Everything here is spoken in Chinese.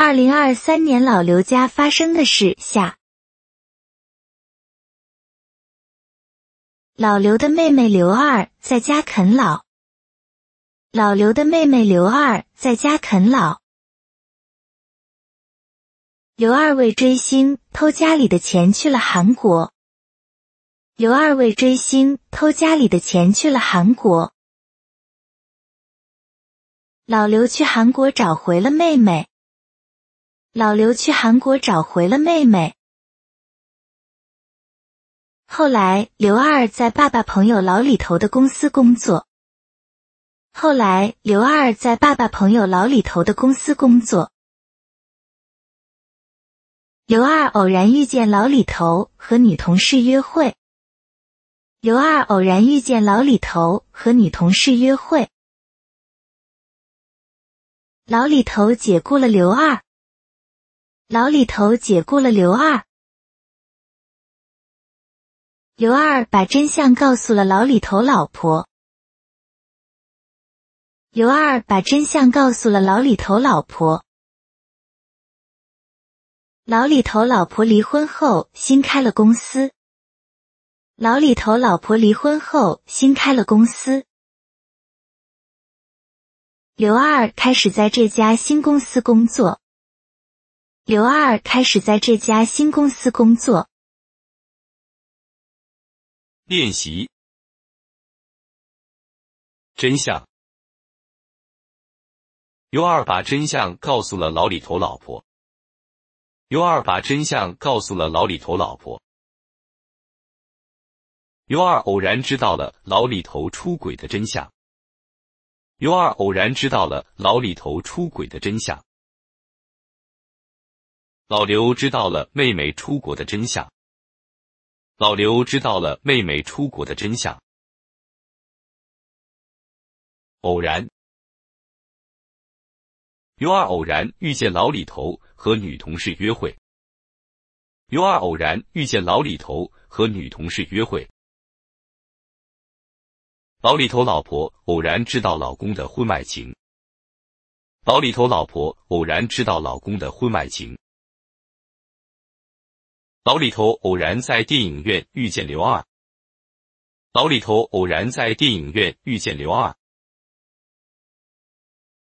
二零二三年老刘家发生的事下，老刘的妹妹刘二在家啃老。老刘的妹妹刘二在家啃老。刘二为追星偷家里的钱去了韩国。刘二为追星偷家里的钱去了韩国。老刘去韩国找回了妹妹。老刘去韩国找回了妹妹。后来，刘二在爸爸朋友老李头的公司工作。后来，刘二在爸爸朋友老李头的公司工作。刘二偶然遇见老李头和女同事约会。刘二偶然遇见老李头和女同事约会。老李头解雇了刘二。老李头解雇了刘二，刘二把真相告诉了老李头老婆。刘二把真相告诉了老李头老婆。老李头老婆离婚后新开了公司。老李头老婆离婚后新开了公司。刘二开始在这家新公司工作。刘二开始在这家新公司工作。练习真相。刘二把真相告诉了老李头老婆。刘二把真相告诉了老李头老婆。刘二偶然知道了老李头出轨的真相。刘二偶然知道了老李头出轨的真相。老刘知道了妹妹出国的真相。老刘知道了妹妹出国的真相。偶然，刘二偶然遇见老李头和女同事约会。刘二偶然遇见老李头和女同事约会。老李头老婆偶然知道老公的婚外情。老李头老婆偶然知道老公的婚外情。老李头偶然在电影院遇见刘二。老李头偶然在电影院遇见刘二。